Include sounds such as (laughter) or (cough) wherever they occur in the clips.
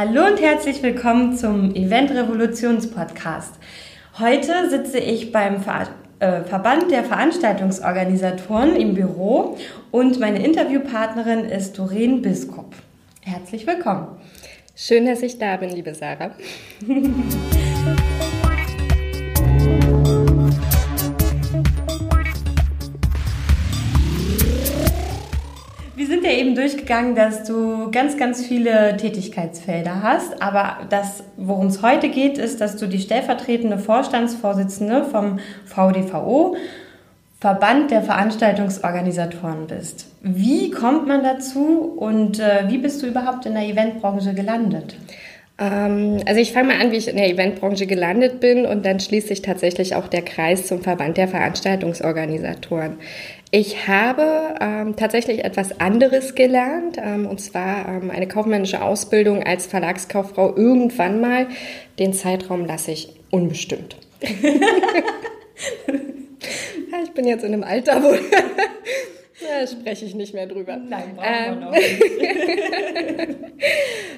Hallo und herzlich willkommen zum Event Revolutions Podcast. Heute sitze ich beim Ver äh, Verband der Veranstaltungsorganisatoren im Büro und meine Interviewpartnerin ist Doreen Biskop. Herzlich willkommen. Schön, dass ich da bin, liebe Sarah. (laughs) ja eben durchgegangen, dass du ganz, ganz viele Tätigkeitsfelder hast. Aber das, worum es heute geht, ist, dass du die stellvertretende Vorstandsvorsitzende vom VDVO, Verband der Veranstaltungsorganisatoren bist. Wie kommt man dazu und äh, wie bist du überhaupt in der Eventbranche gelandet? Ähm, also ich fange mal an, wie ich in der Eventbranche gelandet bin und dann schließt sich tatsächlich auch der Kreis zum Verband der Veranstaltungsorganisatoren. Ich habe ähm, tatsächlich etwas anderes gelernt, ähm, und zwar ähm, eine kaufmännische Ausbildung als Verlagskauffrau irgendwann mal. Den Zeitraum lasse ich unbestimmt. (laughs) ich bin jetzt in einem Alter, wo (laughs) da spreche ich nicht mehr drüber. Nein, brauchen wir noch nicht. (laughs)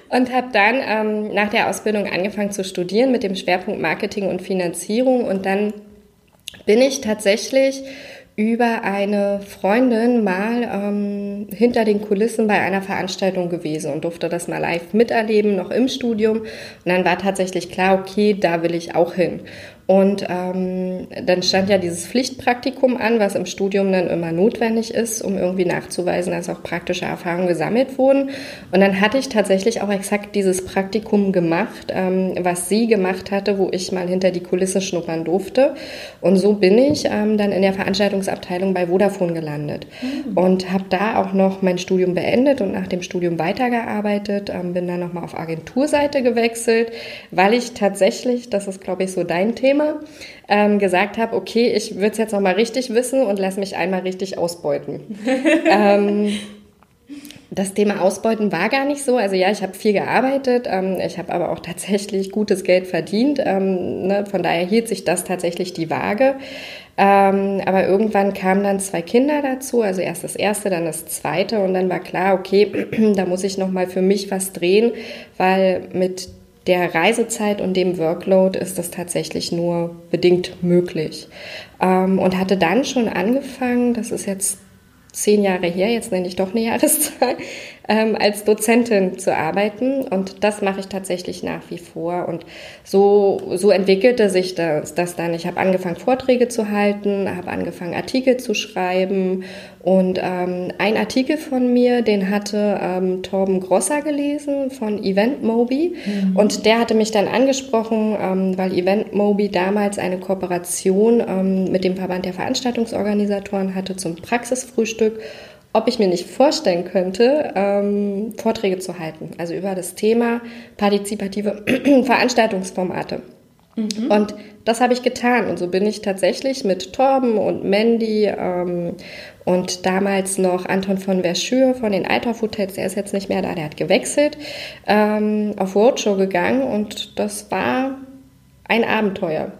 und habe dann ähm, nach der Ausbildung angefangen zu studieren mit dem Schwerpunkt Marketing und Finanzierung. Und dann bin ich tatsächlich über eine Freundin mal ähm, hinter den Kulissen bei einer Veranstaltung gewesen und durfte das mal live miterleben, noch im Studium. Und dann war tatsächlich klar, okay, da will ich auch hin. Und ähm, dann stand ja dieses Pflichtpraktikum an, was im Studium dann immer notwendig ist, um irgendwie nachzuweisen, dass auch praktische Erfahrungen gesammelt wurden. Und dann hatte ich tatsächlich auch exakt dieses Praktikum gemacht, ähm, was sie gemacht hatte, wo ich mal hinter die Kulisse schnuppern durfte. Und so bin ich ähm, dann in der Veranstaltungsabteilung bei Vodafone gelandet mhm. und habe da auch noch mein Studium beendet und nach dem Studium weitergearbeitet. Ähm, bin dann nochmal auf Agenturseite gewechselt, weil ich tatsächlich, das ist glaube ich so dein Thema, Thema, ähm, gesagt habe, okay, ich würde es jetzt noch mal richtig wissen und lass mich einmal richtig ausbeuten. (laughs) ähm, das Thema Ausbeuten war gar nicht so. Also ja, ich habe viel gearbeitet, ähm, ich habe aber auch tatsächlich gutes Geld verdient. Ähm, ne? Von daher hielt sich das tatsächlich die Waage. Ähm, aber irgendwann kamen dann zwei Kinder dazu, also erst das erste, dann das zweite und dann war klar, okay, (clears throat) da muss ich noch mal für mich was drehen, weil mit der Reisezeit und dem Workload ist das tatsächlich nur bedingt möglich. Ähm, und hatte dann schon angefangen, das ist jetzt zehn Jahre her, jetzt nenne ich doch eine Jahreszahl, ähm, als Dozentin zu arbeiten. Und das mache ich tatsächlich nach wie vor. Und so, so entwickelte sich das, das dann. Ich habe angefangen, Vorträge zu halten, habe angefangen, Artikel zu schreiben. Und ähm, ein Artikel von mir, den hatte ähm, Torben Grosser gelesen von Event Mobi. Mhm. Und der hatte mich dann angesprochen, ähm, weil Event Mobi damals eine Kooperation ähm, mit dem Verband der Veranstaltungsorganisatoren hatte zum Praxisfrühstück ob ich mir nicht vorstellen könnte, ähm, Vorträge zu halten, also über das Thema partizipative (clears throat) Veranstaltungsformate. Mhm. Und das habe ich getan. Und so bin ich tatsächlich mit Torben und Mandy ähm, und damals noch Anton von Verschür von den Althoff Hotels, der ist jetzt nicht mehr da, der hat gewechselt, ähm, auf Roadshow gegangen und das war ein Abenteuer.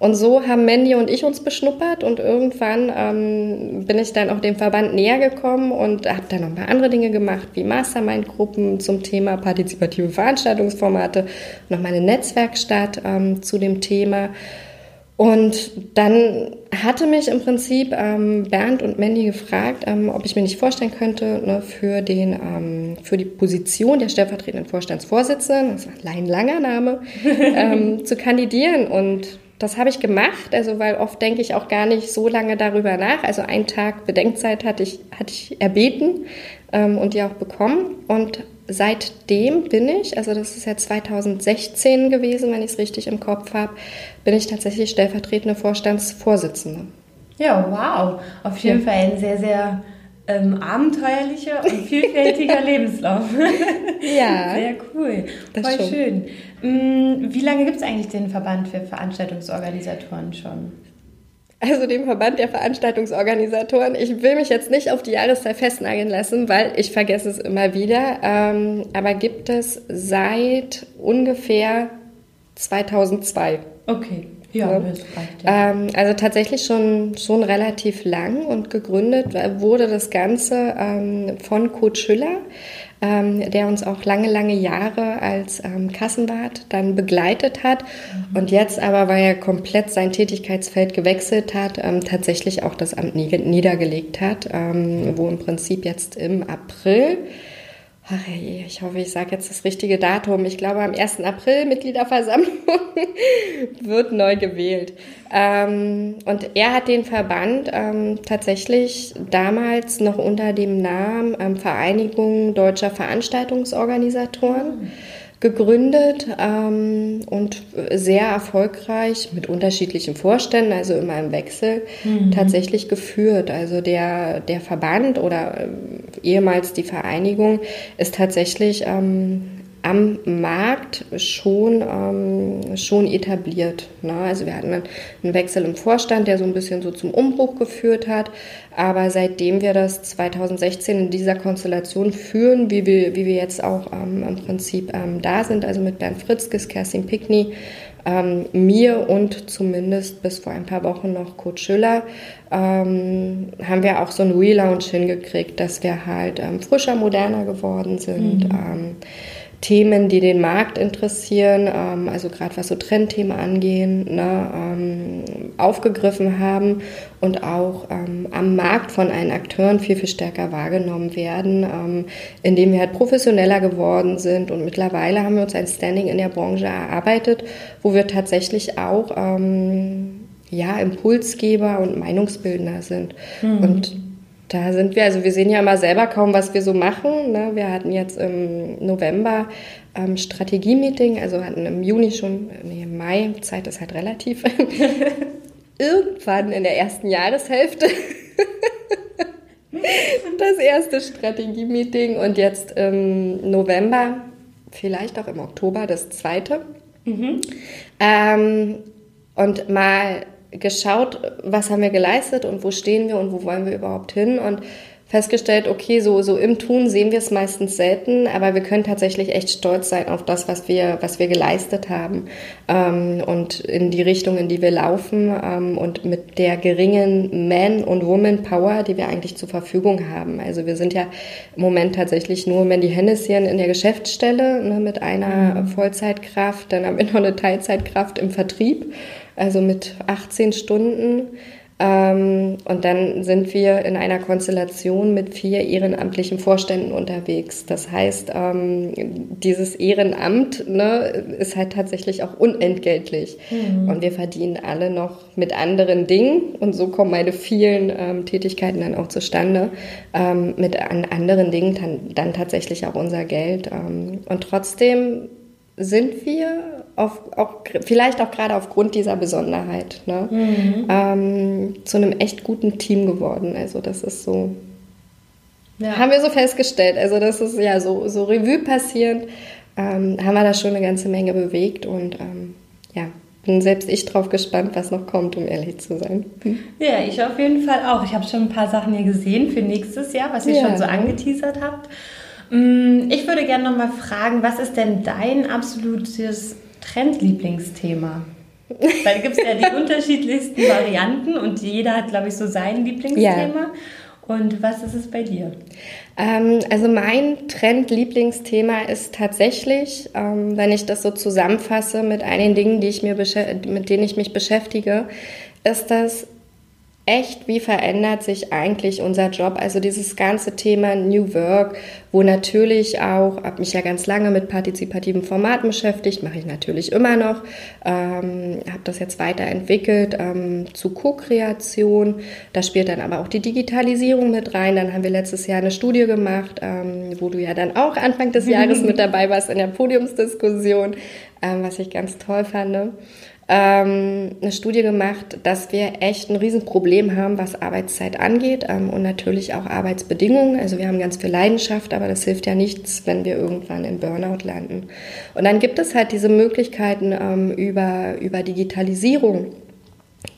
Und so haben Mandy und ich uns beschnuppert und irgendwann ähm, bin ich dann auch dem Verband näher gekommen und habe dann noch ein paar andere Dinge gemacht, wie Mastermind-Gruppen zum Thema partizipative Veranstaltungsformate, noch mal eine Netzwerkstatt ähm, zu dem Thema. Und dann hatte mich im Prinzip ähm, Bernd und Mandy gefragt, ähm, ob ich mir nicht vorstellen könnte, ne, für, den, ähm, für die Position der stellvertretenden Vorstandsvorsitzenden, das war ein langer Name, (laughs) ähm, zu kandidieren. Und das habe ich gemacht, also weil oft denke ich auch gar nicht so lange darüber nach. Also einen Tag Bedenkzeit hatte ich, hatte ich erbeten ähm, und die auch bekommen. Und seitdem bin ich, also das ist ja 2016 gewesen, wenn ich es richtig im Kopf habe, bin ich tatsächlich stellvertretende Vorstandsvorsitzende. Ja, wow. Auf jeden ja. Fall ein sehr, sehr ähm, abenteuerlicher und vielfältiger (laughs) Lebenslauf. ja. Sehr cool. Voll schon. schön. Mm, wie lange gibt es eigentlich den Verband für Veranstaltungsorganisatoren schon? Also dem Verband der Veranstaltungsorganisatoren. Ich will mich jetzt nicht auf die Jahreszahl festnageln lassen, weil ich vergesse es immer wieder. Ähm, aber gibt es seit ungefähr 2002. Okay. Ja, ne? reicht, ja. Ähm, also tatsächlich schon, schon relativ lang und gegründet wurde das Ganze ähm, von Kurt Schüller. ähm, der uns auch lange, lange Jahre als ähm, Kassenwart dann begleitet hat mhm. und jetzt aber, weil er komplett sein Tätigkeitsfeld gewechselt hat, ähm, tatsächlich auch das Amt niedergelegt hat, ähm, wo im Prinzip jetzt im April Ach je, ich hoffe, ich sage jetzt das richtige Datum. Ich glaube, am 1. April Mitgliederversammlung (laughs) wird neu gewählt. Ähm, und er hat den Verband ähm, tatsächlich damals noch unter dem Namen ähm, Vereinigung deutscher Veranstaltungsorganisatoren. Mhm gegründet ähm, und sehr erfolgreich mit unterschiedlichen Vorständen, also immer im Wechsel, mhm. tatsächlich geführt. Also der, der Verband oder äh, ehemals die Vereinigung ist tatsächlich ähm, am Markt schon, ähm, schon etabliert. Ne? Also wir hatten einen Wechsel im Vorstand, der so ein bisschen so zum Umbruch geführt hat. Aber seitdem wir das 2016 in dieser Konstellation führen, wie wir, wie wir jetzt auch ähm, im Prinzip ähm, da sind, also mit Bernd Fritzkes, Kerstin Pickney, ähm, mir und zumindest bis vor ein paar Wochen noch Kurt Schüller, ähm, haben wir auch so einen Relaunch hingekriegt, dass wir halt ähm, frischer, moderner geworden sind. Mhm ähm, Themen, die den Markt interessieren, ähm, also gerade was so Trendthemen angehen, ne, ähm, aufgegriffen haben und auch ähm, am Markt von allen Akteuren viel, viel stärker wahrgenommen werden, ähm, indem wir halt professioneller geworden sind und mittlerweile haben wir uns ein Standing in der Branche erarbeitet, wo wir tatsächlich auch ähm, ja, Impulsgeber und Meinungsbildner sind. Mhm. Und da sind wir, also wir sehen ja immer selber kaum, was wir so machen. Ne? Wir hatten jetzt im November ähm, Strategie-Meeting, also hatten im Juni schon, nee, im Mai, Zeit ist halt relativ, (laughs) irgendwann in der ersten Jahreshälfte das erste Strategie-Meeting und jetzt im November, vielleicht auch im Oktober das zweite. Mhm. Ähm, und mal geschaut, was haben wir geleistet und wo stehen wir und wo wollen wir überhaupt hin und festgestellt, okay, so, so im Tun sehen wir es meistens selten, aber wir können tatsächlich echt stolz sein auf das, was wir, was wir geleistet haben ähm, und in die Richtung, in die wir laufen ähm, und mit der geringen Man- und Woman-Power, die wir eigentlich zur Verfügung haben. Also wir sind ja im Moment tatsächlich nur Mandy Hennessyen in der Geschäftsstelle ne, mit einer mhm. Vollzeitkraft, dann haben wir noch eine Teilzeitkraft im Vertrieb also mit 18 Stunden. Ähm, und dann sind wir in einer Konstellation mit vier ehrenamtlichen Vorständen unterwegs. Das heißt, ähm, dieses Ehrenamt ne, ist halt tatsächlich auch unentgeltlich. Mhm. Und wir verdienen alle noch mit anderen Dingen. Und so kommen meine vielen ähm, Tätigkeiten dann auch zustande. Ähm, mit an anderen Dingen dann, dann tatsächlich auch unser Geld. Ähm, und trotzdem sind wir auf, auch, vielleicht auch gerade aufgrund dieser Besonderheit ne, mhm. ähm, zu einem echt guten Team geworden. Also das ist so, ja. haben wir so festgestellt. Also das ist ja so, so Revue passierend, ähm, haben wir da schon eine ganze Menge bewegt und ähm, ja, bin selbst ich drauf gespannt, was noch kommt, um ehrlich zu sein. Ja, ich auf jeden Fall auch. Ich habe schon ein paar Sachen hier gesehen für nächstes Jahr, was ihr ja. schon so angeteasert habt. Mm, ich würde gerne noch mal fragen, was ist denn dein absolutes Trendlieblingsthema? Weil da gibt es ja die (laughs) unterschiedlichsten Varianten und jeder hat, glaube ich, so sein Lieblingsthema. Ja. Und was ist es bei dir? Ähm, also mein Trend-Lieblingsthema ist tatsächlich, ähm, wenn ich das so zusammenfasse mit einigen Dingen, die ich mir mit denen ich mich beschäftige, ist das echt, wie verändert sich eigentlich unser Job? Also dieses ganze Thema New Work, wo natürlich auch, habe mich ja ganz lange mit partizipativen Formaten beschäftigt, mache ich natürlich immer noch, ähm, habe das jetzt weiterentwickelt ähm, zu Co-Kreation. Da spielt dann aber auch die Digitalisierung mit rein. Dann haben wir letztes Jahr eine Studie gemacht, ähm, wo du ja dann auch Anfang des Jahres (laughs) mit dabei warst in der Podiumsdiskussion, ähm, was ich ganz toll fand ähm, eine Studie gemacht, dass wir echt ein Riesenproblem haben, was Arbeitszeit angeht ähm, und natürlich auch Arbeitsbedingungen. Also wir haben ganz viel Leidenschaft, aber das hilft ja nichts, wenn wir irgendwann in Burnout landen. Und dann gibt es halt diese Möglichkeiten ähm, über, über Digitalisierung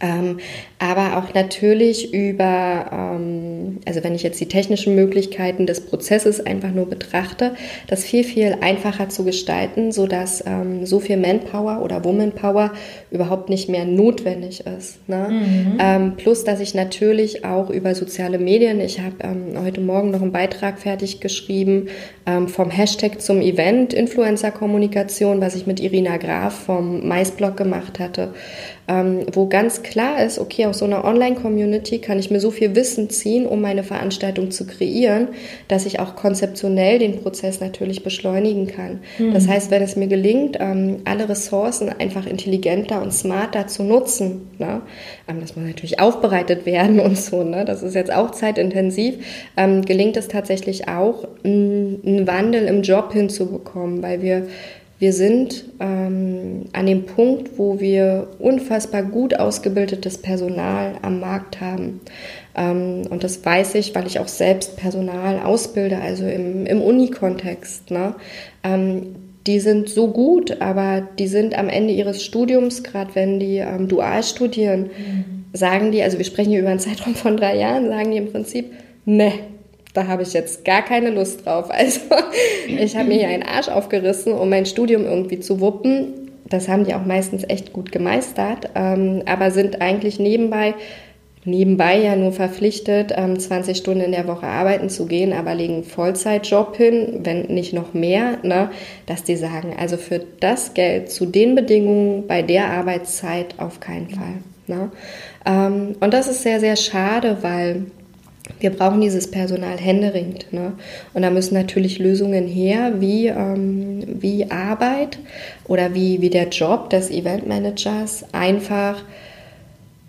Ähm, aber auch natürlich über, ähm, also wenn ich jetzt die technischen Möglichkeiten des Prozesses einfach nur betrachte, das viel, viel einfacher zu gestalten, sodass ähm, so viel Manpower oder Womanpower überhaupt nicht mehr notwendig ist. Ne? Mhm. Ähm, plus, dass ich natürlich auch über soziale Medien, ich habe ähm, heute Morgen noch einen Beitrag fertig geschrieben ähm, vom Hashtag zum Event Influencer-Kommunikation, was ich mit Irina Graf vom Maisblog gemacht hatte ähm, wo ganz klar ist, okay, aus so einer Online-Community kann ich mir so viel Wissen ziehen, um meine Veranstaltung zu kreieren, dass ich auch konzeptionell den Prozess natürlich beschleunigen kann. Mhm. Das heißt, wenn es mir gelingt, ähm, alle Ressourcen einfach intelligenter und smarter zu nutzen, ne? ähm, das muss natürlich aufbereitet (laughs) werden und so, ne? das ist jetzt auch zeitintensiv, ähm, gelingt es tatsächlich auch, einen Wandel im Job hinzubekommen, weil wir wir sind ähm, an dem Punkt, wo wir unfassbar gut ausgebildetes Personal am Markt haben. Ähm, und das weiß ich, weil ich auch selbst Personal ausbilde, also im, im Uni-Kontext. Ne? Ähm, die sind so gut, aber die sind am Ende ihres Studiums, gerade wenn die ähm, dual studieren, mhm. sagen die, also wir sprechen hier über einen Zeitraum von drei Jahren, sagen die im Prinzip, ne, da habe ich jetzt gar keine Lust drauf. (laughs) Also ich habe mir hier einen Arsch aufgerissen, um mein Studium irgendwie zu wuppen. Das haben die auch meistens echt gut gemeistert, ähm, aber sind eigentlich nebenbei nebenbei ja nur verpflichtet, 20 ähm, Stunden in der Woche arbeiten zu gehen, aber legen Vollzeitjob hin, wenn nicht noch mehr, ne, dass die sagen, also für das Geld zu den Bedingungen bei der Arbeitszeit auf keinen Fall. Ne? Ähm, und das ist sehr, sehr schade, weil wir brauchen dieses Personal händeringend. Ne? Und da müssen natürlich Lösungen her, wie, ähm, wie Arbeit oder wie, wie der Job des Eventmanagers einfach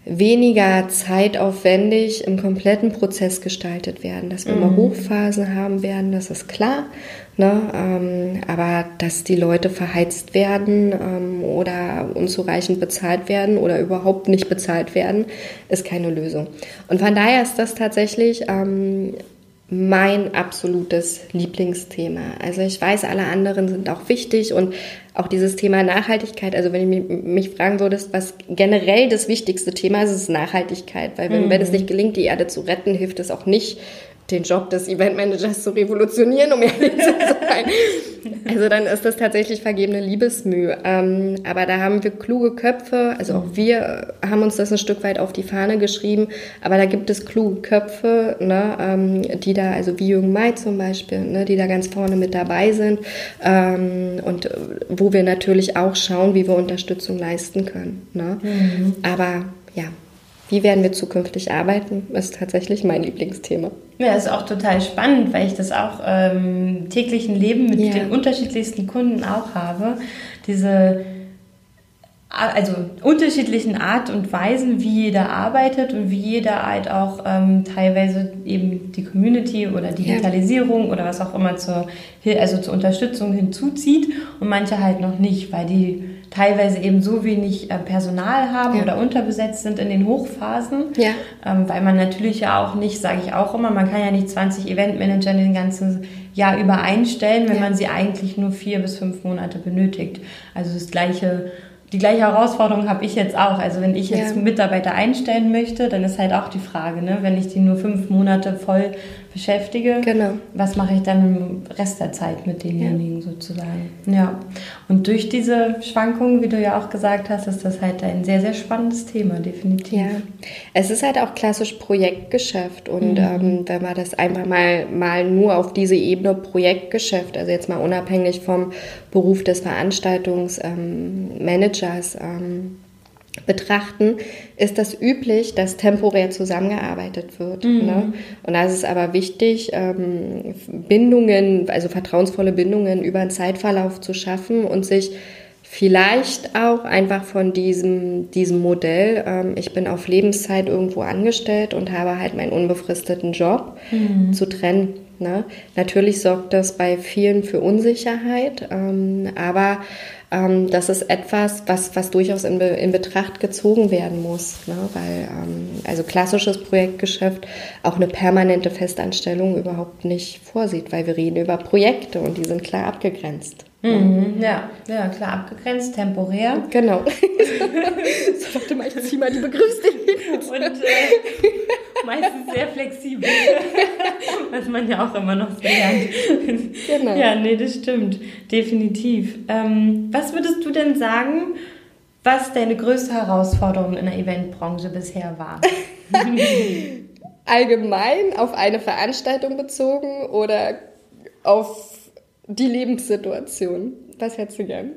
weniger zeitaufwendig im kompletten Prozess gestaltet werden. Dass wir mhm. mal Hochphasen haben werden, das ist klar. Ne? Ähm, aber dass die Leute verheizt werden ähm, oder unzureichend bezahlt werden oder überhaupt nicht bezahlt werden, ist keine Lösung. Und von daher ist das tatsächlich ähm, mein absolutes Lieblingsthema. Also ich weiß, alle anderen sind auch wichtig und auch dieses Thema Nachhaltigkeit. Also wenn du mich fragen würdest, was generell das wichtigste Thema ist, ist Nachhaltigkeit. Weil wenn, mhm. wenn es nicht gelingt, die Erde zu retten, hilft es auch nicht, den Job des Eventmanagers zu revolutionieren, um ehrlich zu (laughs) sein. Also dann ist das tatsächlich vergebene Liebesmüh. Ähm, aber da haben wir kluge Köpfe, also auch wir haben uns das ein Stück weit auf die Fahne geschrieben, aber da gibt es kluge Köpfe, ne, ähm, die da, also wie Jürgen May zum Beispiel, ne, die da ganz vorne mit dabei sind ähm, und wo wir natürlich auch schauen, wie wir Unterstützung leisten können. Ne? Mhm. Aber ja, wie werden wir zukünftig arbeiten, ist tatsächlich mein Lieblingsthema. Ja, ist auch total spannend, weil ich das auch im ähm, täglichen Leben mit ja. den unterschiedlichsten Kunden auch habe. Diese also unterschiedlichen Art und Weisen, wie jeder arbeitet und wie jeder halt auch ähm, teilweise eben die Community oder Digitalisierung ja. oder was auch immer zur, also zur Unterstützung hinzuzieht und manche halt noch nicht, weil die teilweise eben so wenig äh, Personal haben ja. oder unterbesetzt sind in den Hochphasen, ja. ähm, weil man natürlich ja auch nicht, sage ich auch immer, man kann ja nicht 20 Eventmanager den ganzen Jahr über einstellen, wenn ja. man sie eigentlich nur vier bis fünf Monate benötigt. Also das gleiche die gleiche Herausforderung habe ich jetzt auch. Also wenn ich jetzt ja. Mitarbeiter einstellen möchte, dann ist halt auch die Frage, ne? wenn ich die nur fünf Monate voll beschäftige, genau. was mache ich dann im Rest der Zeit mit denjenigen ja. sozusagen. Ja. Und durch diese Schwankungen, wie du ja auch gesagt hast, ist das halt ein sehr, sehr spannendes Thema, definitiv. Ja, es ist halt auch klassisch Projektgeschäft und mhm. ähm, wenn man das einfach mal, mal nur auf diese Ebene Projektgeschäft, also jetzt mal unabhängig vom Beruf des Veranstaltungsmanagers, ähm, ähm, betrachten, ist das üblich, dass temporär zusammengearbeitet wird. Mhm. Ne? Und da ist es aber wichtig, ähm, Bindungen, also vertrauensvolle Bindungen über einen Zeitverlauf zu schaffen und sich vielleicht auch einfach von diesem, diesem Modell, ähm, ich bin auf Lebenszeit irgendwo angestellt und habe halt meinen unbefristeten Job, mhm. zu trennen. Ne? Natürlich sorgt das bei vielen für Unsicherheit, ähm, aber ähm, das ist etwas, was, was durchaus in, Be in Betracht gezogen werden muss, ne? weil ähm, also klassisches Projektgeschäft auch eine permanente Festanstellung überhaupt nicht vorsieht, weil wir reden über Projekte und die sind klar abgegrenzt. Mhm, ja, ja, klar, abgegrenzt, temporär. Genau. (laughs) so, warte mal, ich zieh mal die Begriffsdefinition. Und äh, (laughs) meistens sehr flexibel. (laughs) Was man ja auch immer noch so lernt. Genau. Ja, nee, das stimmt. Definitiv. Ähm, was würdest du denn sagen, was deine größte Herausforderung in der Eventbranche bisher war? (laughs) Allgemein auf eine Veranstaltung bezogen oder auf die Lebenssituation. Was hättest du gern?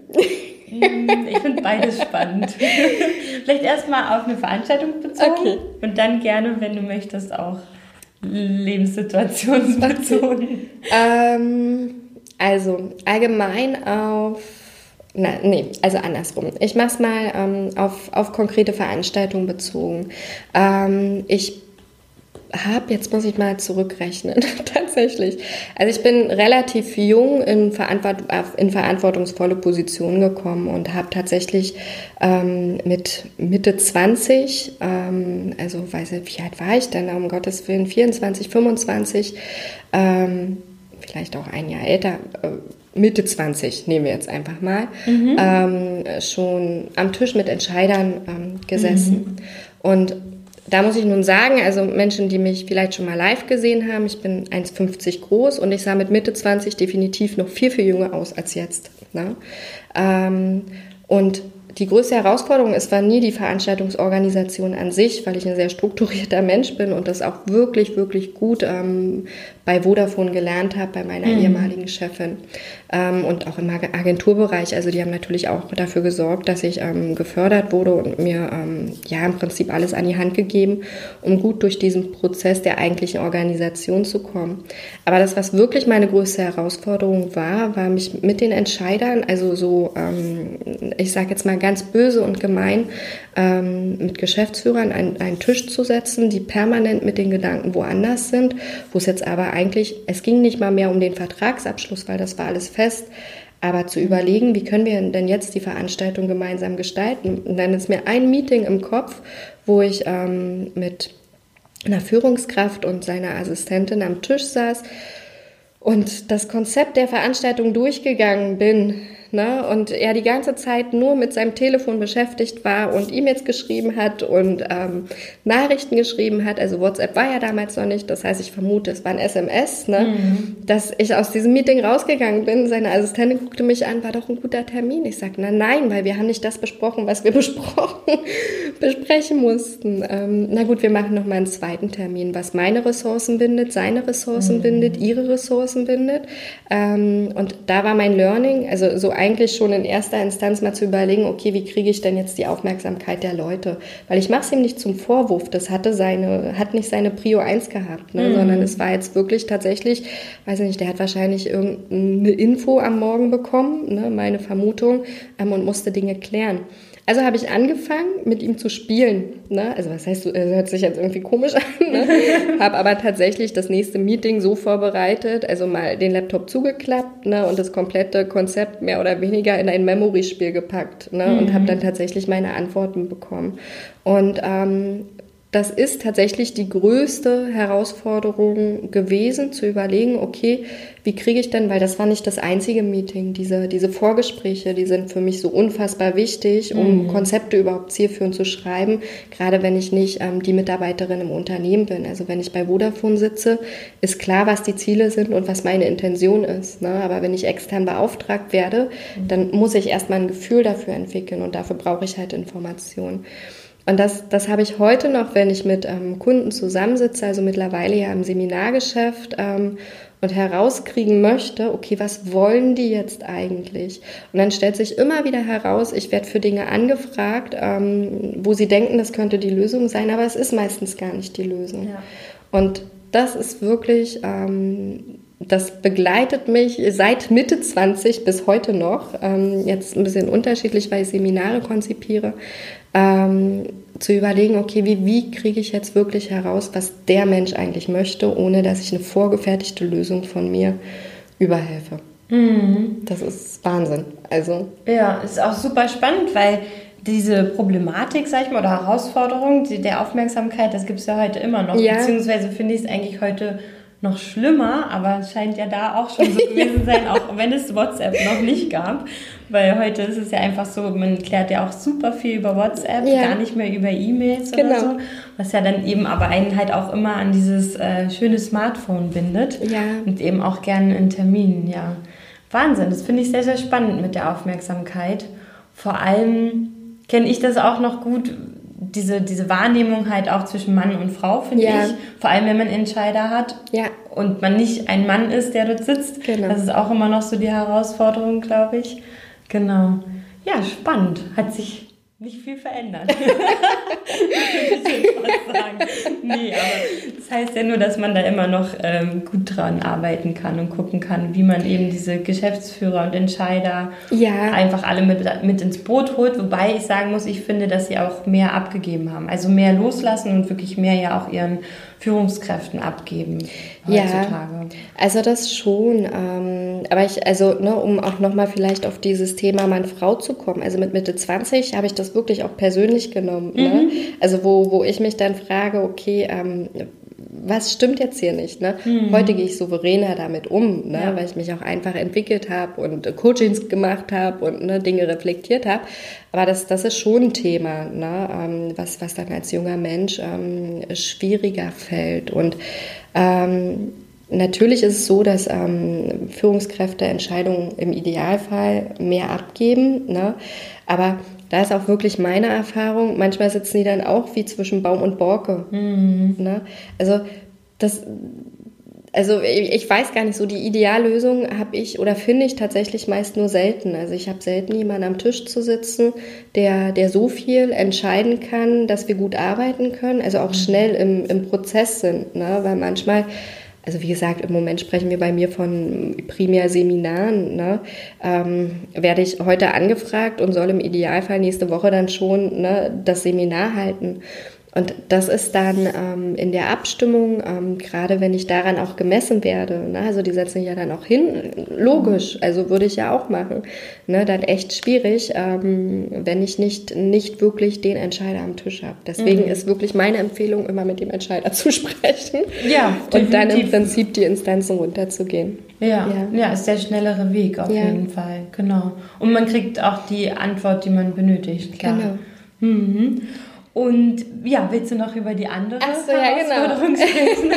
Hm, ich finde beides spannend. (laughs) Vielleicht erstmal auf eine Veranstaltung bezogen okay. und dann gerne, wenn du möchtest, auch lebenssituationsbezogen. Okay. Ähm, also allgemein auf na, nee, also andersrum. Ich mache es mal ähm, auf, auf konkrete Veranstaltungen bezogen. Ähm, ich habe, jetzt muss ich mal zurückrechnen, (laughs) tatsächlich. Also ich bin relativ jung in, Verantwort in verantwortungsvolle Positionen gekommen und habe tatsächlich ähm, mit Mitte 20, ähm, also weiß ich, wie alt war ich denn, um Gottes Willen, 24, 25, ähm, vielleicht auch ein Jahr älter, äh, Mitte 20 nehmen wir jetzt einfach mal, mhm. ähm, schon am Tisch mit Entscheidern ähm, gesessen. Mhm. Und da muss ich nun sagen, also Menschen, die mich vielleicht schon mal live gesehen haben, ich bin 1,50 groß und ich sah mit Mitte 20 definitiv noch viel, viel jünger aus als jetzt. Ne? Ähm, und die größte Herausforderung ist, war nie die Veranstaltungsorganisation an sich, weil ich ein sehr strukturierter Mensch bin und das auch wirklich, wirklich gut ähm, bei Vodafone gelernt habe, bei meiner mhm. ehemaligen Chefin ähm, und auch im Agenturbereich. Also die haben natürlich auch dafür gesorgt, dass ich ähm, gefördert wurde und mir ähm, ja im Prinzip alles an die Hand gegeben, um gut durch diesen Prozess der eigentlichen Organisation zu kommen. Aber das, was wirklich meine größte Herausforderung war, war mich mit den Entscheidern, also so, ähm, ich sage jetzt mal ganz böse und gemein, ähm, mit Geschäftsführern einen, einen Tisch zu setzen, die permanent mit den Gedanken woanders sind, wo es jetzt aber eigentlich, es ging nicht mal mehr um den Vertragsabschluss, weil das war alles fest, aber zu überlegen, wie können wir denn jetzt die Veranstaltung gemeinsam gestalten? Und dann ist mir ein Meeting im Kopf, wo ich ähm, mit einer Führungskraft und seiner Assistentin am Tisch saß und das Konzept der Veranstaltung durchgegangen bin, ne? und er die ganze Zeit nur mit seinem Telefon beschäftigt war und E-Mails geschrieben hat und ähm, Nachrichten geschrieben hat. Also WhatsApp war ja damals noch nicht, das heißt, ich vermute, es war ein SMS, ne? Mhm. dass ich aus diesem Meeting rausgegangen bin. Seine Assistentin guckte mich an, war doch ein guter Termin. Ich sagte, na nein, weil wir haben nicht das besprochen, was wir (laughs) besprochen, besprechen mussten. Ähm, na gut, wir machen noch mal einen zweiten Termin, was meine Ressourcen bindet, seine Ressourcen mhm. bindet, ihre Ressourcen bindet. Ähm, und da war mein Learning, also so eigentlich schon in erster Instanz mal zu überlegen, okay, wie kriege ich denn jetzt die Aufmerksamkeit der Leute? Weil ich mache es ihm nicht zum Vorwurf, das hatte seine, hat nicht seine Prio 1 gehabt, ne? Mhm. sondern es war jetzt wirklich tatsächlich, weiß ich nicht, der hat wahrscheinlich irgendeine Info am Morgen bekommen, ne? meine Vermutung, ähm, und musste Dinge klären. Also habe ich angefangen, mit ihm zu spielen. Ne? Also was heißt, das hört sich jetzt irgendwie komisch an. Ne? (laughs) habe aber tatsächlich das nächste Meeting so vorbereitet, also mal den Laptop zugeklappt ne? und das komplette Konzept mehr oder weniger in ein Memory-Spiel gepackt ne? Mhm. und habe dann tatsächlich meine Antworten bekommen. Und ähm, das ist tatsächlich die größte Herausforderung gewesen, zu überlegen, okay, wie kriege ich denn, weil das war nicht das einzige Meeting, diese, diese Vorgespräche, die sind für mich so unfassbar wichtig, um mhm. Konzepte überhaupt zielführend zu schreiben, gerade wenn ich nicht ähm, die Mitarbeiterin im Unternehmen bin. Also wenn ich bei Vodafone sitze, ist klar, was die Ziele sind und was meine Intention ist. Ne? Aber wenn ich extern beauftragt werde, mhm. dann muss ich erstmal ein Gefühl dafür entwickeln und dafür brauche ich halt Informationen. Und das, das habe ich heute noch, wenn ich mit ähm, Kunden zusammensitze, also mittlerweile ja im Seminargeschäft ähm, und herauskriegen möchte, okay, was wollen die jetzt eigentlich? Und dann stellt sich immer wieder heraus, ich werde für Dinge angefragt, ähm, wo sie denken, das könnte die Lösung sein, aber es ist meistens gar nicht die Lösung. Ja. Und das ist wirklich, ähm, das begleitet mich seit Mitte 20 bis heute noch. Ähm, jetzt ein bisschen unterschiedlich, weil ich Seminare konzipiere ähm, zu überlegen, okay, wie, wie kriege ich jetzt wirklich heraus, was der Mensch eigentlich möchte, ohne dass ich eine vorgefertigte Lösung von mir überhelfe. Mhm. Das ist Wahnsinn. Also. Ja, ist auch super spannend, weil diese Problematik, sag ich mal, oder Herausforderung die, der Aufmerksamkeit, das gibt es ja heute immer noch. Ja. Beziehungsweise finde ich es eigentlich heute noch schlimmer, aber es scheint ja da auch schon so (laughs) gewesen sein, auch wenn es WhatsApp noch nicht gab. Weil heute ist es ja einfach so, man klärt ja auch super viel über WhatsApp, ja. gar nicht mehr über E-Mails genau. oder so. Was ja dann eben aber einen halt auch immer an dieses äh, schöne Smartphone bindet. Ja. Und eben auch gerne in Terminen, ja. Wahnsinn, das finde ich sehr, sehr spannend mit der Aufmerksamkeit. Vor allem kenne ich das auch noch gut, diese, diese Wahrnehmung halt auch zwischen Mann und Frau, finde ja. ich. Vor allem, wenn man Entscheider hat ja. und man nicht ein Mann ist, der dort sitzt. Genau. Das ist auch immer noch so die Herausforderung, glaube ich. Genau. Ja, spannend. Hat sich nicht viel (laughs) sagen. Nee, aber das heißt ja nur, dass man da immer noch ähm, gut dran arbeiten kann und gucken kann, wie man eben diese Geschäftsführer und Entscheider ja. einfach alle mit, mit ins Boot holt. Wobei ich sagen muss, ich finde, dass sie auch mehr abgegeben haben. Also mehr loslassen und wirklich mehr ja auch ihren Führungskräften abgeben heutzutage. Ja, also das schon. Ähm, aber ich, also, ne, um auch nochmal vielleicht auf dieses Thema Mann-Frau zu kommen. Also mit Mitte 20 habe ich das wirklich auch persönlich genommen. Ne? Mhm. Ne? Also wo, wo ich mich dann frage, okay, ähm, was stimmt jetzt hier nicht? Ne? Mhm. Heute gehe ich souveräner damit um, ne? Ja. weil ich mich auch einfach entwickelt habe und Coachings gemacht habe und ne, Dinge reflektiert habe. Aber das, das ist schon ein Thema, ne? Ähm, was, was dann als junger Mensch ähm, schwieriger fällt. Und ähm, Natürlich ist es so, dass ähm, Führungskräfte Entscheidungen im Idealfall mehr abgeben, ne? aber da ist auch wirklich meine Erfahrung, manchmal sitzen die dann auch wie zwischen Baum und Borke. Mhm. Ne? Also das, also ich weiß gar nicht so, die Ideallösung habe ich oder finde ich tatsächlich meist nur selten. Also ich habe selten jemanden am Tisch zu sitzen, der, der so viel entscheiden kann, dass wir gut arbeiten können, also auch mhm. schnell im, im Prozess sind. Ne? Weil manchmal also wie gesagt, im Moment sprechen wir bei mir von primär Seminaren, ne, ähm, werde ich heute angefragt und soll im Idealfall nächste Woche dann schon ne, das Seminar halten. Und das ist dann ähm, in der Abstimmung, ähm, gerade wenn ich daran auch gemessen werde, ne, also die setzen ja dann auch hin, logisch, also würde ich ja auch machen, ne, dann echt schwierig, ähm, wenn ich nicht, nicht wirklich den Entscheider am Tisch habe. Deswegen mhm. ist wirklich meine Empfehlung, immer mit dem Entscheider (laughs) zu sprechen ja, und dann im Prinzip die Instanzen runterzugehen. Ja, ja, ja, ist der schnellere Weg auf ja. jeden Fall, genau. Und man kriegt auch die Antwort, die man benötigt, klar. Genau. Mhm. Und ja, willst du noch über die andere Ach so, ja, genau. sprechen?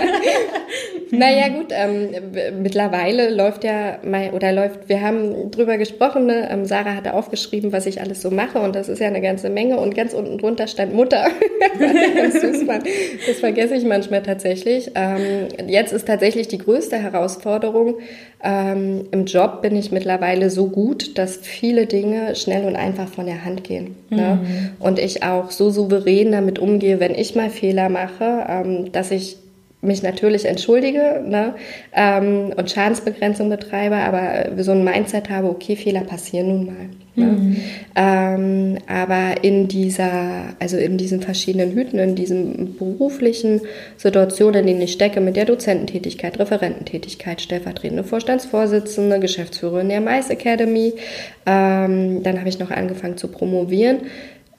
(laughs) naja, gut, ähm, mittlerweile läuft ja mal, oder läuft, wir haben drüber gesprochen, ne? Ähm, Sarah hatte aufgeschrieben, was ich alles so mache und das ist ja eine ganze Menge und ganz unten drunter stand Mutter. (laughs) (laughs) Das vergesse ich manchmal tatsächlich. Ähm, jetzt ist tatsächlich die größte Herausforderung, ähm, Im Job bin ich mittlerweile so gut, dass viele Dinge schnell und einfach von der Hand gehen. Ne? Mhm. Ne? Und ich auch so souverän damit umgehe, wenn ich mal Fehler mache, ähm, dass ich mich natürlich entschuldige ne, ähm, und Schadensbegrenzung betreibe, aber so ein Mindset habe, okay, Fehler passieren nun mal. Ne? Mhm. Ähm, aber in dieser, also in diesen verschiedenen Hüten, in diesen beruflichen Situationen, in denen ich stecke, mit der Dozententätigkeit, Referententätigkeit, stellvertretende Vorstandsvorsitzende, Geschäftsführerin der Mais Academy, ähm, dann habe ich noch angefangen zu promovieren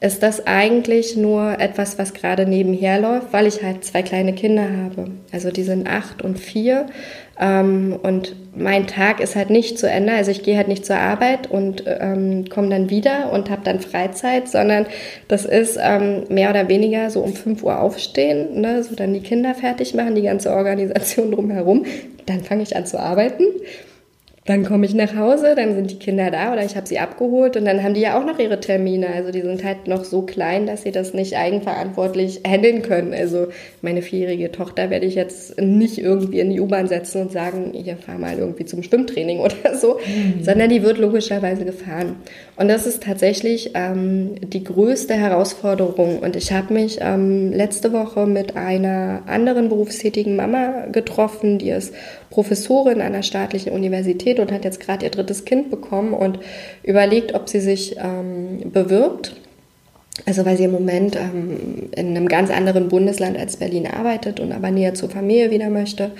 ist das eigentlich nur etwas, was gerade nebenher läuft, weil ich halt zwei kleine Kinder habe. Also die sind acht und vier. Ähm, und mein Tag ist halt nicht zu Ende. Also ich gehe halt nicht zur Arbeit und ähm, komme dann wieder und habe dann Freizeit, sondern das ist ähm, mehr oder weniger so um fünf Uhr aufstehen, ne? so dann die Kinder fertig machen, die ganze Organisation (laughs) drumherum. Dann fange ich an zu arbeiten. Dann komme ich nach Hause, dann sind die Kinder da oder ich habe sie abgeholt und dann haben die ja auch noch ihre Termine. Also die sind halt noch so klein, dass sie das nicht eigenverantwortlich handeln können. Also meine vierjährige Tochter werde ich jetzt nicht irgendwie in die U-Bahn setzen und sagen, hier fahr mal irgendwie zum Schwimmtraining (laughs) oder so, mhm. sondern die wird logischerweise gefahren. Und das ist tatsächlich ähm, die größte Herausforderung. Und ich habe mich ähm, letzte Woche mit einer anderen berufstätigen Mama getroffen, die ist Professorin an der staatlichen Universität und hat jetzt gerade ihr drittes Kind bekommen und überlegt, ob sie sich ähm, bewirbt. Also weil sie im Moment ähm, in einem ganz anderen Bundesland als Berlin arbeitet und aber näher zur Familie wieder möchte.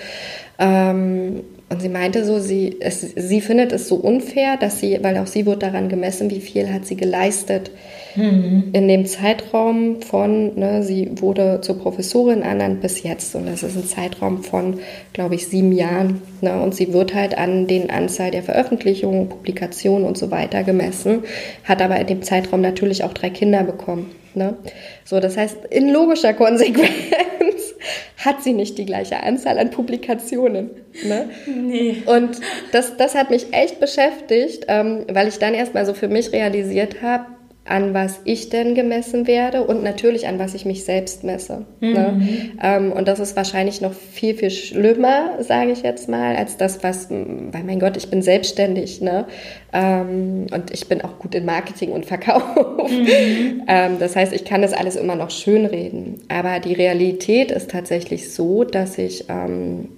Ähm, und sie meinte so, sie, es, sie findet es so unfair, dass sie, weil auch sie wird daran gemessen, wie viel hat sie geleistet mhm. in dem Zeitraum von, ne, sie wurde zur Professorin ernannt bis jetzt. Und das ist ein Zeitraum von, glaube ich, sieben Jahren. Ne, und sie wird halt an den Anzahl der Veröffentlichungen, Publikationen und so weiter gemessen, hat aber in dem Zeitraum natürlich auch drei Kinder bekommen. Ne? So, das heißt, in logischer Konsequenz (laughs) hat sie nicht die gleiche Anzahl an Publikationen. Ne? Nee. Und das, das hat mich echt beschäftigt, ähm, weil ich dann erstmal so für mich realisiert habe, an was ich denn gemessen werde und natürlich an was ich mich selbst messe. Ne? Mhm. Ne? Ähm, und das ist wahrscheinlich noch viel, viel schlimmer, sage ich jetzt mal, als das, was, weil mein Gott, ich bin selbstständig ne? Ähm, und ich bin auch gut in Marketing und Verkauf. Mhm. (laughs) ähm, das heißt, ich kann das alles immer noch schönreden. Aber die Realität ist tatsächlich so, dass ich ähm,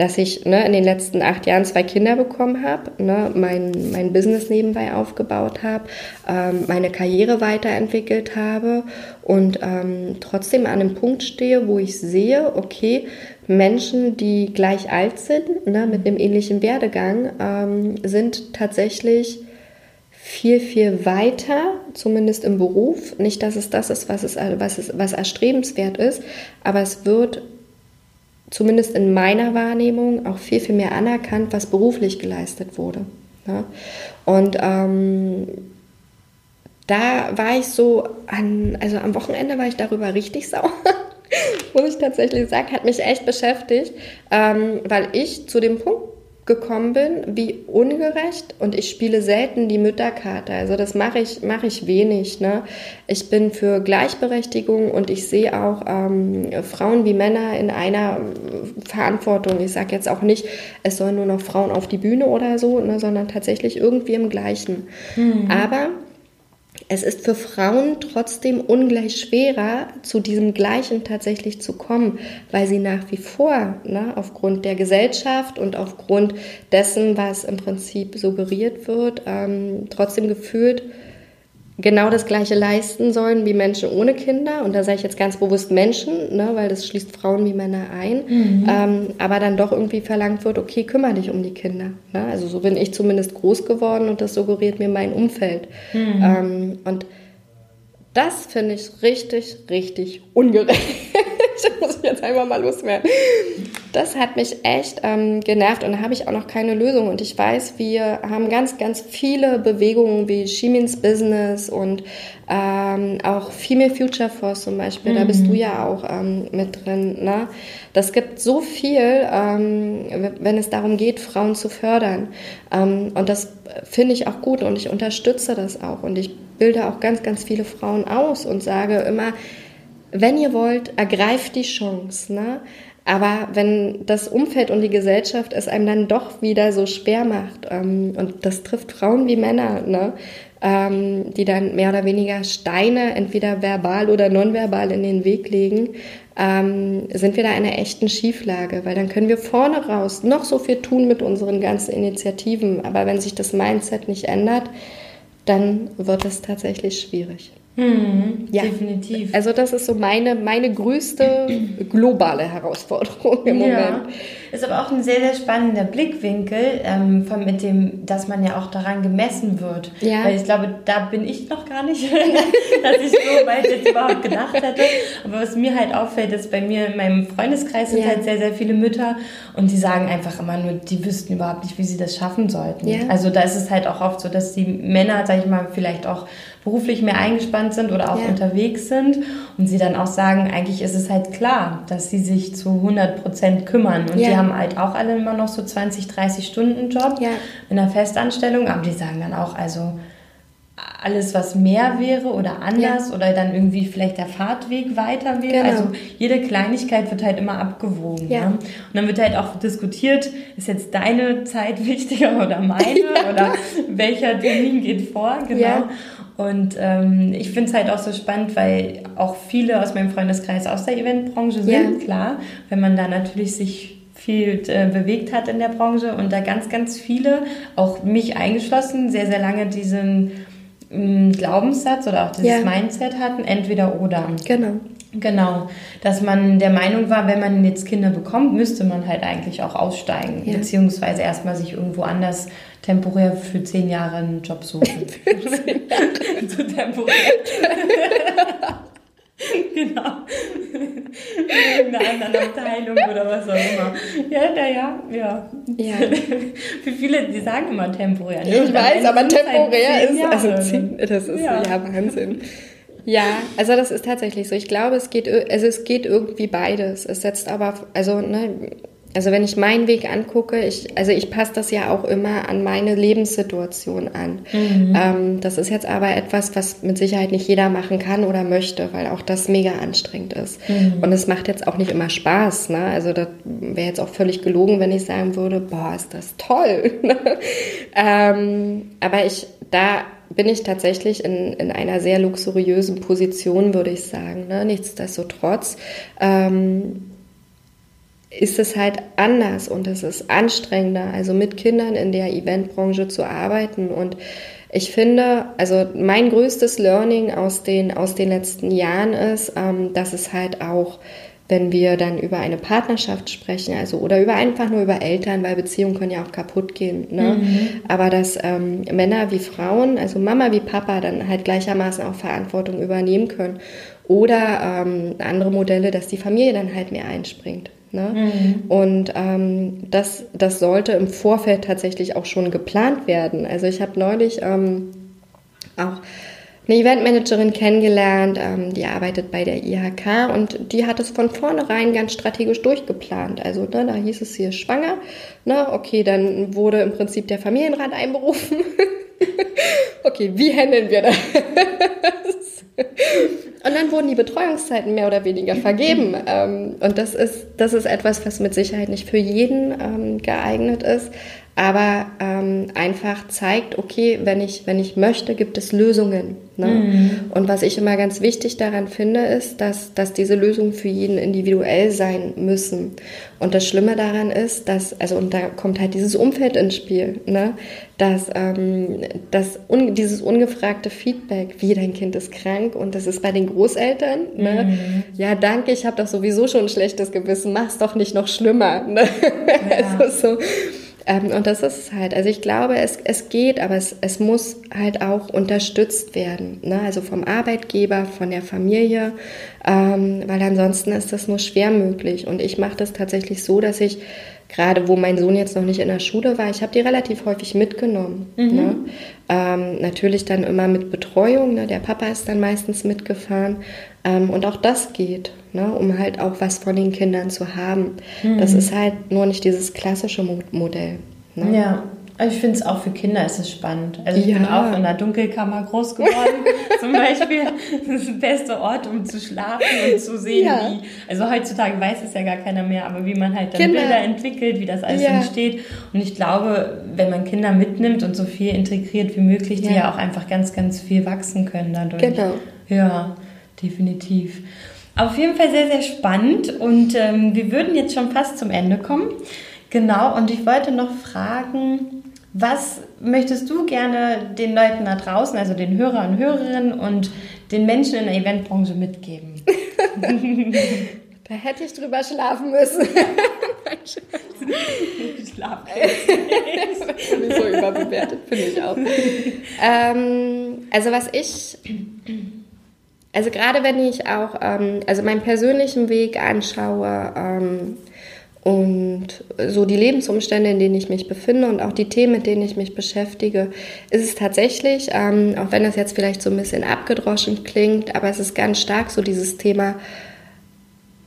dass ich ne, in den letzten acht Jahren zwei Kinder bekommen habe, ne, mein, mein Business nebenbei aufgebaut habe, ähm, meine Karriere weiterentwickelt habe und ähm, trotzdem an einem Punkt stehe, wo ich sehe, okay, Menschen, die gleich alt sind, ne, mit einem ähnlichen Werdegang, ähm, sind tatsächlich viel, viel weiter, zumindest im Beruf. Nicht, dass es das ist, was, es, was, es, was erstrebenswert ist, aber es wird zumindest in meiner Wahrnehmung auch viel, viel mehr anerkannt, was beruflich geleistet wurde. Ja? Und ähm, da war ich so, an, also am Wochenende war ich darüber richtig (laughs) sauer. muss ich tatsächlich sagen, hat mich echt beschäftigt, ähm, weil ich zu dem Punkt gekommen bin, wie ungerecht und ich spiele selten die Mütterkarte. Also das mache ich, mache ich wenig. Ne? Ich bin für Gleichberechtigung und ich sehe auch ähm, Frauen wie Männer in einer Verantwortung. Ich sage jetzt auch nicht, es sollen nur noch Frauen auf die Bühne oder so, ne, sondern tatsächlich irgendwie im Gleichen. Mhm. Aber es ist für Frauen trotzdem ungleich schwerer, zu diesem Gleichen tatsächlich zu kommen, weil sie nach wie vor, ne, aufgrund der Gesellschaft und aufgrund dessen, was im Prinzip suggeriert wird, ähm, trotzdem gefühlt genau das Gleiche leisten sollen wie Menschen ohne Kinder. Und da sage ich jetzt ganz bewusst Menschen, ne, weil das schließt Frauen wie Männer ein. Mhm. Ähm, aber dann doch irgendwie verlangt wird, okay, kümmere dich um die Kinder. Ne? Also so bin ich zumindest groß geworden und das suggeriert mir mein Umfeld. Mhm. Ähm, und das finde ich richtig, richtig ungerecht. (laughs) das muss ich jetzt einfach mal loswerden. Das hat mich echt ähm, genervt und da habe ich auch noch keine Lösung. Und ich weiß, wir haben ganz, ganz viele Bewegungen wie Shimins Business und ähm, auch Female Future Force zum Beispiel. Mhm. Da bist du mhm. ja auch ähm, mit drin. Ne? Das gibt so viel, ähm, wenn es darum geht, Frauen zu fördern. Ähm, und das finde ich auch gut und ich unterstütze das auch. Und ich bilde auch ganz, ganz viele Frauen aus und sage immer, wenn ihr wollt, ergreift die Chance. Ne? Aber wenn das Umfeld und die Gesellschaft es einem dann doch wieder so schwer macht, ähm, und das trifft Frauen wie Männer, ne? ähm, die dann mehr oder weniger Steine, entweder verbal oder nonverbal, in den Weg legen, ähm, sind wir da in einer echten Schieflage, weil dann können wir vorne raus noch so viel tun mit unseren ganzen Initiativen. Aber wenn sich das Mindset nicht ändert, dann wird es tatsächlich schwierig. Mhm, ja, definitiv. Also das ist so meine, meine größte globale Herausforderung im Moment. Ja. Ist aber auch ein sehr, sehr spannender Blickwinkel, ähm, von mit dem, dass man ja auch daran gemessen wird. Ja. Weil ich glaube, da bin ich noch gar nicht, (laughs) dass ich so weit jetzt überhaupt gedacht hätte. Aber was mir halt auffällt, ist bei mir in meinem Freundeskreis sind ja. halt sehr, sehr viele Mütter und die sagen einfach immer nur, die wüssten überhaupt nicht, wie sie das schaffen sollten. Ja. Also da ist es halt auch oft so, dass die Männer, sag ich mal, vielleicht auch beruflich mehr eingespannt sind oder auch ja. unterwegs sind und sie dann auch sagen, eigentlich ist es halt klar, dass sie sich zu 100 Prozent kümmern und ja. die haben halt auch alle immer noch so 20, 30 Stunden Job ja. in einer Festanstellung, aber die sagen dann auch, also alles, was mehr wäre oder anders ja. oder dann irgendwie vielleicht der Fahrtweg weiter wäre. Genau. Also jede Kleinigkeit wird halt immer abgewogen. Ja. Ne? Und dann wird halt auch diskutiert, ist jetzt deine Zeit (laughs) wichtiger oder meine (laughs) ja. oder welcher Termin geht vor. Genau. Und ähm, ich finde es halt auch so spannend, weil auch viele aus meinem Freundeskreis aus der Eventbranche sind, ja. klar, wenn man da natürlich sich viel äh, bewegt hat in der Branche und da ganz, ganz viele, auch mich eingeschlossen, sehr, sehr lange diesen ähm, Glaubenssatz oder auch dieses ja. Mindset hatten, entweder oder. Genau. Genau, dass man der Meinung war, wenn man jetzt Kinder bekommt, müsste man halt eigentlich auch aussteigen, ja. beziehungsweise erstmal sich irgendwo anders temporär für zehn Jahre einen Job suchen. (laughs) (laughs) so temporär. (laughs) genau. In einer anderen Abteilung oder was auch immer. Ja, naja, ja. ja. Für viele, die sagen immer temporär. Ne? Ich weiß, aber temporär halt ist, also zehn, das ist ja, ja Wahnsinn. Ja, also das ist tatsächlich so. Ich glaube, es geht, also es geht irgendwie beides. Es setzt aber, also, ne, also wenn ich meinen Weg angucke, ich, also ich passe das ja auch immer an meine Lebenssituation an. Mhm. Ähm, das ist jetzt aber etwas, was mit Sicherheit nicht jeder machen kann oder möchte, weil auch das mega anstrengend ist. Mhm. Und es macht jetzt auch nicht immer Spaß. Ne? Also das wäre jetzt auch völlig gelogen, wenn ich sagen würde, boah, ist das toll. (laughs) ähm, aber ich, da bin ich tatsächlich in, in einer sehr luxuriösen Position, würde ich sagen. Ne? Nichtsdestotrotz ähm, ist es halt anders und es ist anstrengender, also mit Kindern in der Eventbranche zu arbeiten. Und ich finde, also mein größtes Learning aus den, aus den letzten Jahren ist, ähm, dass es halt auch, wenn wir dann über eine Partnerschaft sprechen, also oder über einfach nur über Eltern, weil Beziehungen können ja auch kaputt gehen. Ne? Mhm. Aber dass ähm, Männer wie Frauen, also Mama wie Papa, dann halt gleichermaßen auch Verantwortung übernehmen können. Oder ähm, andere Modelle, dass die Familie dann halt mehr einspringt. Ne? Mhm. Und ähm, das, das sollte im Vorfeld tatsächlich auch schon geplant werden. Also ich habe neulich ähm, auch eine Eventmanagerin kennengelernt, ähm, die arbeitet bei der IHK und die hat es von vornherein ganz strategisch durchgeplant. Also ne, da hieß es, sie ist schwanger. Ne, okay, dann wurde im Prinzip der Familienrat einberufen. (laughs) okay, wie handeln wir das? (laughs) Und dann wurden die Betreuungszeiten mehr oder weniger vergeben. Ähm, und das ist, das ist etwas, was mit Sicherheit nicht für jeden ähm, geeignet ist, aber ähm, einfach zeigt, okay, wenn ich, wenn ich möchte, gibt es Lösungen. Ne? Mhm. Und was ich immer ganz wichtig daran finde, ist, dass, dass diese Lösungen für jeden individuell sein müssen. Und das Schlimme daran ist, dass, also und da kommt halt dieses Umfeld ins Spiel, ne? dass, ähm, dass un, dieses ungefragte Feedback, wie dein Kind ist krank und das ist bei den Großeltern, ne? Mhm. ja danke, ich habe doch sowieso schon ein schlechtes Gewissen, mach's doch nicht noch schlimmer. Ne? Ja. (laughs) also so ähm, und das ist es halt. Also ich glaube, es, es geht, aber es, es muss halt auch unterstützt werden. Ne? Also vom Arbeitgeber, von der Familie, ähm, weil ansonsten ist das nur schwer möglich. Und ich mache das tatsächlich so, dass ich gerade wo mein Sohn jetzt noch nicht in der Schule war, ich habe die relativ häufig mitgenommen. Mhm. Ne? Ähm, natürlich dann immer mit Betreuung, ne? der Papa ist dann meistens mitgefahren ähm, und auch das geht, ne? um halt auch was von den Kindern zu haben. Mhm. Das ist halt nur nicht dieses klassische Modell. Ne? Ja. Also ich finde es auch für Kinder ist es spannend. Also ich ja. bin auch in einer Dunkelkammer groß geworden. (laughs) Zum Beispiel. Das ist der beste Ort, um zu schlafen und zu sehen, ja. wie. Also heutzutage weiß es ja gar keiner mehr, aber wie man halt dann Kinder. Bilder entwickelt, wie das alles ja. entsteht. Und ich glaube, wenn man Kinder mitnimmt und so viel integriert wie möglich, die ja auch einfach ganz, ganz viel wachsen können dadurch. Genau. Ja, definitiv. Auf jeden Fall sehr, sehr spannend und ähm, wir würden jetzt schon fast zum Ende kommen. Genau, und ich wollte noch fragen, was möchtest du gerne den Leuten da draußen, also den Hörern und Hörerinnen und den Menschen in der Eventbranche mitgeben? (laughs) da hätte ich drüber schlafen müssen. schlafen. so überbewertet, finde ich auch. Ähm, also was ich, also gerade wenn ich auch, ähm, also meinen persönlichen Weg anschaue, ähm, und so die Lebensumstände, in denen ich mich befinde und auch die Themen, mit denen ich mich beschäftige, ist es tatsächlich, ähm, auch wenn das jetzt vielleicht so ein bisschen abgedroschen klingt, aber es ist ganz stark so dieses Thema,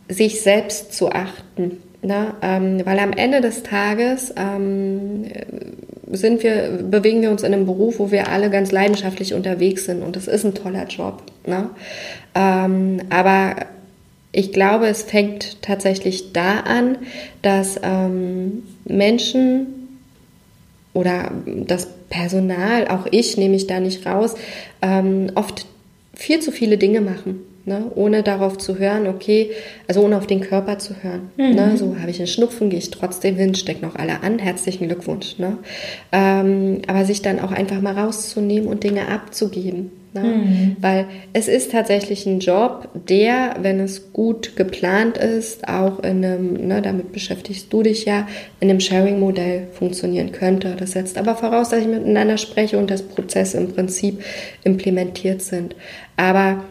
sich selbst zu achten. Ne? Ähm, weil am Ende des Tages ähm, sind wir, bewegen wir uns in einem Beruf, wo wir alle ganz leidenschaftlich unterwegs sind und das ist ein toller Job. Ne? Ähm, aber ich glaube, es fängt tatsächlich da an, dass ähm, Menschen oder das Personal, auch ich nehme ich da nicht raus, ähm, oft viel zu viele Dinge machen. Ne, ohne darauf zu hören, okay, also ohne auf den Körper zu hören. Mhm. Ne, so habe ich einen Schnupfen, gehe ich trotzdem hin, steck noch alle an, herzlichen Glückwunsch. Ne? Ähm, aber sich dann auch einfach mal rauszunehmen und Dinge abzugeben. Ne? Mhm. Weil es ist tatsächlich ein Job, der, wenn es gut geplant ist, auch in einem, ne, damit beschäftigst du dich ja, in einem Sharing-Modell funktionieren könnte. Das setzt aber voraus, dass ich miteinander spreche und dass Prozesse im Prinzip implementiert sind. Aber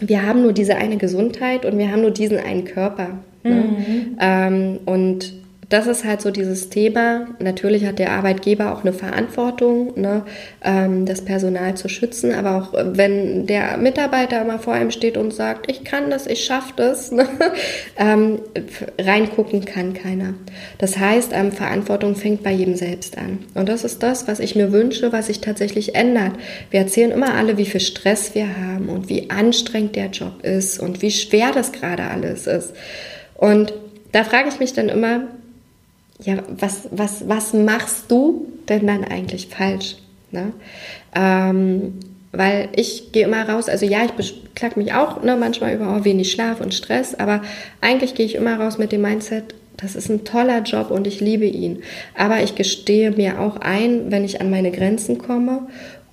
wir haben nur diese eine Gesundheit und wir haben nur diesen einen Körper. Ne? Mhm. Ähm, und das ist halt so dieses Thema. Natürlich hat der Arbeitgeber auch eine Verantwortung, ne, ähm, das Personal zu schützen. Aber auch äh, wenn der Mitarbeiter mal vor einem steht und sagt, ich kann das, ich schaffe das, (laughs) ne, ähm, reingucken kann keiner. Das heißt, ähm, Verantwortung fängt bei jedem selbst an. Und das ist das, was ich mir wünsche, was sich tatsächlich ändert. Wir erzählen immer alle, wie viel Stress wir haben und wie anstrengend der Job ist und wie schwer das gerade alles ist. Und da frage ich mich dann immer, ja, was, was, was machst du denn dann eigentlich falsch? Ne? Ähm, weil ich gehe immer raus, also ja, ich beklag mich auch ne, manchmal über oh, wenig Schlaf und Stress, aber eigentlich gehe ich immer raus mit dem Mindset, das ist ein toller Job und ich liebe ihn. Aber ich gestehe mir auch ein, wenn ich an meine Grenzen komme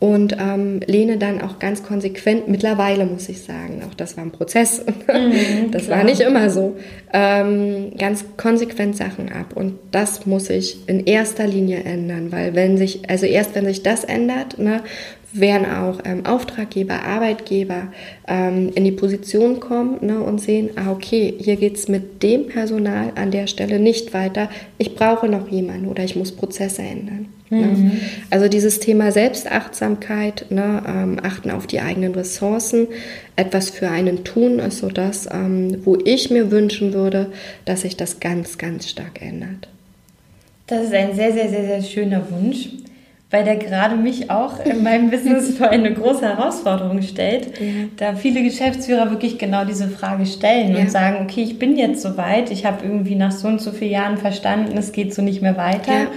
und ähm, lehne dann auch ganz konsequent, mittlerweile muss ich sagen, auch das war ein Prozess, (laughs) mhm, das klar. war nicht immer so, ähm, ganz konsequent Sachen ab und das muss ich in erster Linie ändern, weil wenn sich, also erst wenn sich das ändert, ne, werden auch ähm, Auftraggeber, Arbeitgeber ähm, in die Position kommen ne, und sehen, ah, okay, hier geht es mit dem Personal an der Stelle nicht weiter. Ich brauche noch jemanden oder ich muss Prozesse ändern. Ne? Mhm. Ne? Also dieses Thema Selbstachtsamkeit, ne, ähm, achten auf die eigenen Ressourcen, etwas für einen tun, ist so das, ähm, wo ich mir wünschen würde, dass sich das ganz, ganz stark ändert. Das ist ein sehr, sehr, sehr, sehr schöner Wunsch weil der gerade mich auch in meinem Business vor eine große Herausforderung stellt, ja. da viele Geschäftsführer wirklich genau diese Frage stellen ja. und sagen, okay, ich bin jetzt soweit, ich habe irgendwie nach so und so vielen Jahren verstanden, es geht so nicht mehr weiter. Ja.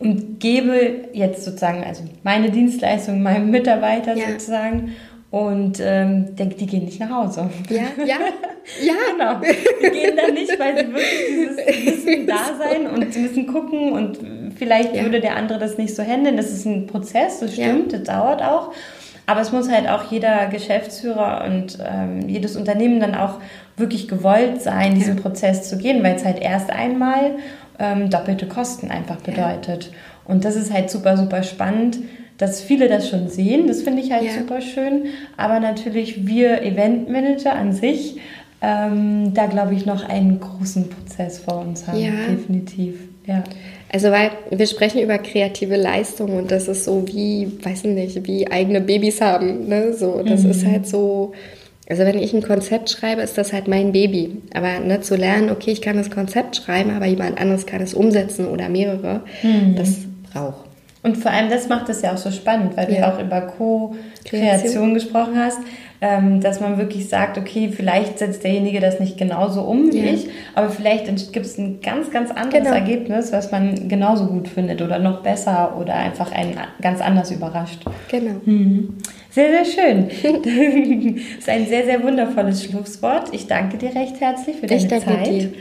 Und gebe jetzt sozusagen, also meine Dienstleistung meinem Mitarbeiter sozusagen und ähm, denke, die gehen nicht nach Hause. Ja, ja, (laughs) ja. genau. Die gehen dann nicht, weil sie wirklich dieses müssen da sein und sie müssen gucken und vielleicht ja. würde der andere das nicht so handeln. Das ist ein Prozess, das stimmt, ja. das dauert auch. Aber es muss halt auch jeder Geschäftsführer und ähm, jedes Unternehmen dann auch wirklich gewollt sein, diesen ja. Prozess zu gehen, weil es halt erst einmal ähm, doppelte Kosten einfach bedeutet. Und das ist halt super, super spannend dass viele das schon sehen. Das finde ich halt ja. super schön. Aber natürlich wir Eventmanager an sich ähm, da, glaube ich, noch einen großen Prozess vor uns haben. Ja. Definitiv. Ja. Also weil wir sprechen über kreative Leistung und das ist so wie, weiß nicht, wie eigene Babys haben. Ne? So, das mhm. ist halt so. Also wenn ich ein Konzept schreibe, ist das halt mein Baby. Aber ne, zu lernen, okay, ich kann das Konzept schreiben, aber jemand anderes kann es umsetzen oder mehrere, mhm. das braucht. Und vor allem das macht es ja auch so spannend, weil ja. du auch über Co-Kreation gesprochen hast, ähm, dass man wirklich sagt, okay, vielleicht setzt derjenige das nicht genauso um wie ja. ich, aber vielleicht gibt es ein ganz, ganz anderes genau. Ergebnis, was man genauso gut findet oder noch besser oder einfach einen ganz anders überrascht. Genau. Mhm. Sehr, sehr schön. (laughs) (laughs) das ist ein sehr, sehr wundervolles Schlusswort. Ich danke dir recht herzlich für deine ich danke Zeit. Dir.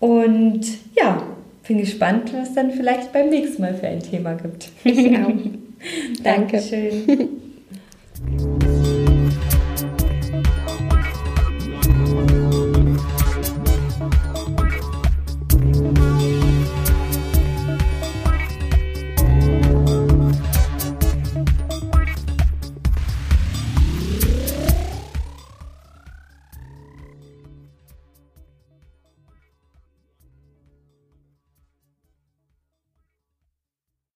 Und ja, bin gespannt, was dann vielleicht beim nächsten Mal für ein Thema gibt. Ich auch. (laughs) Dankeschön. (laughs)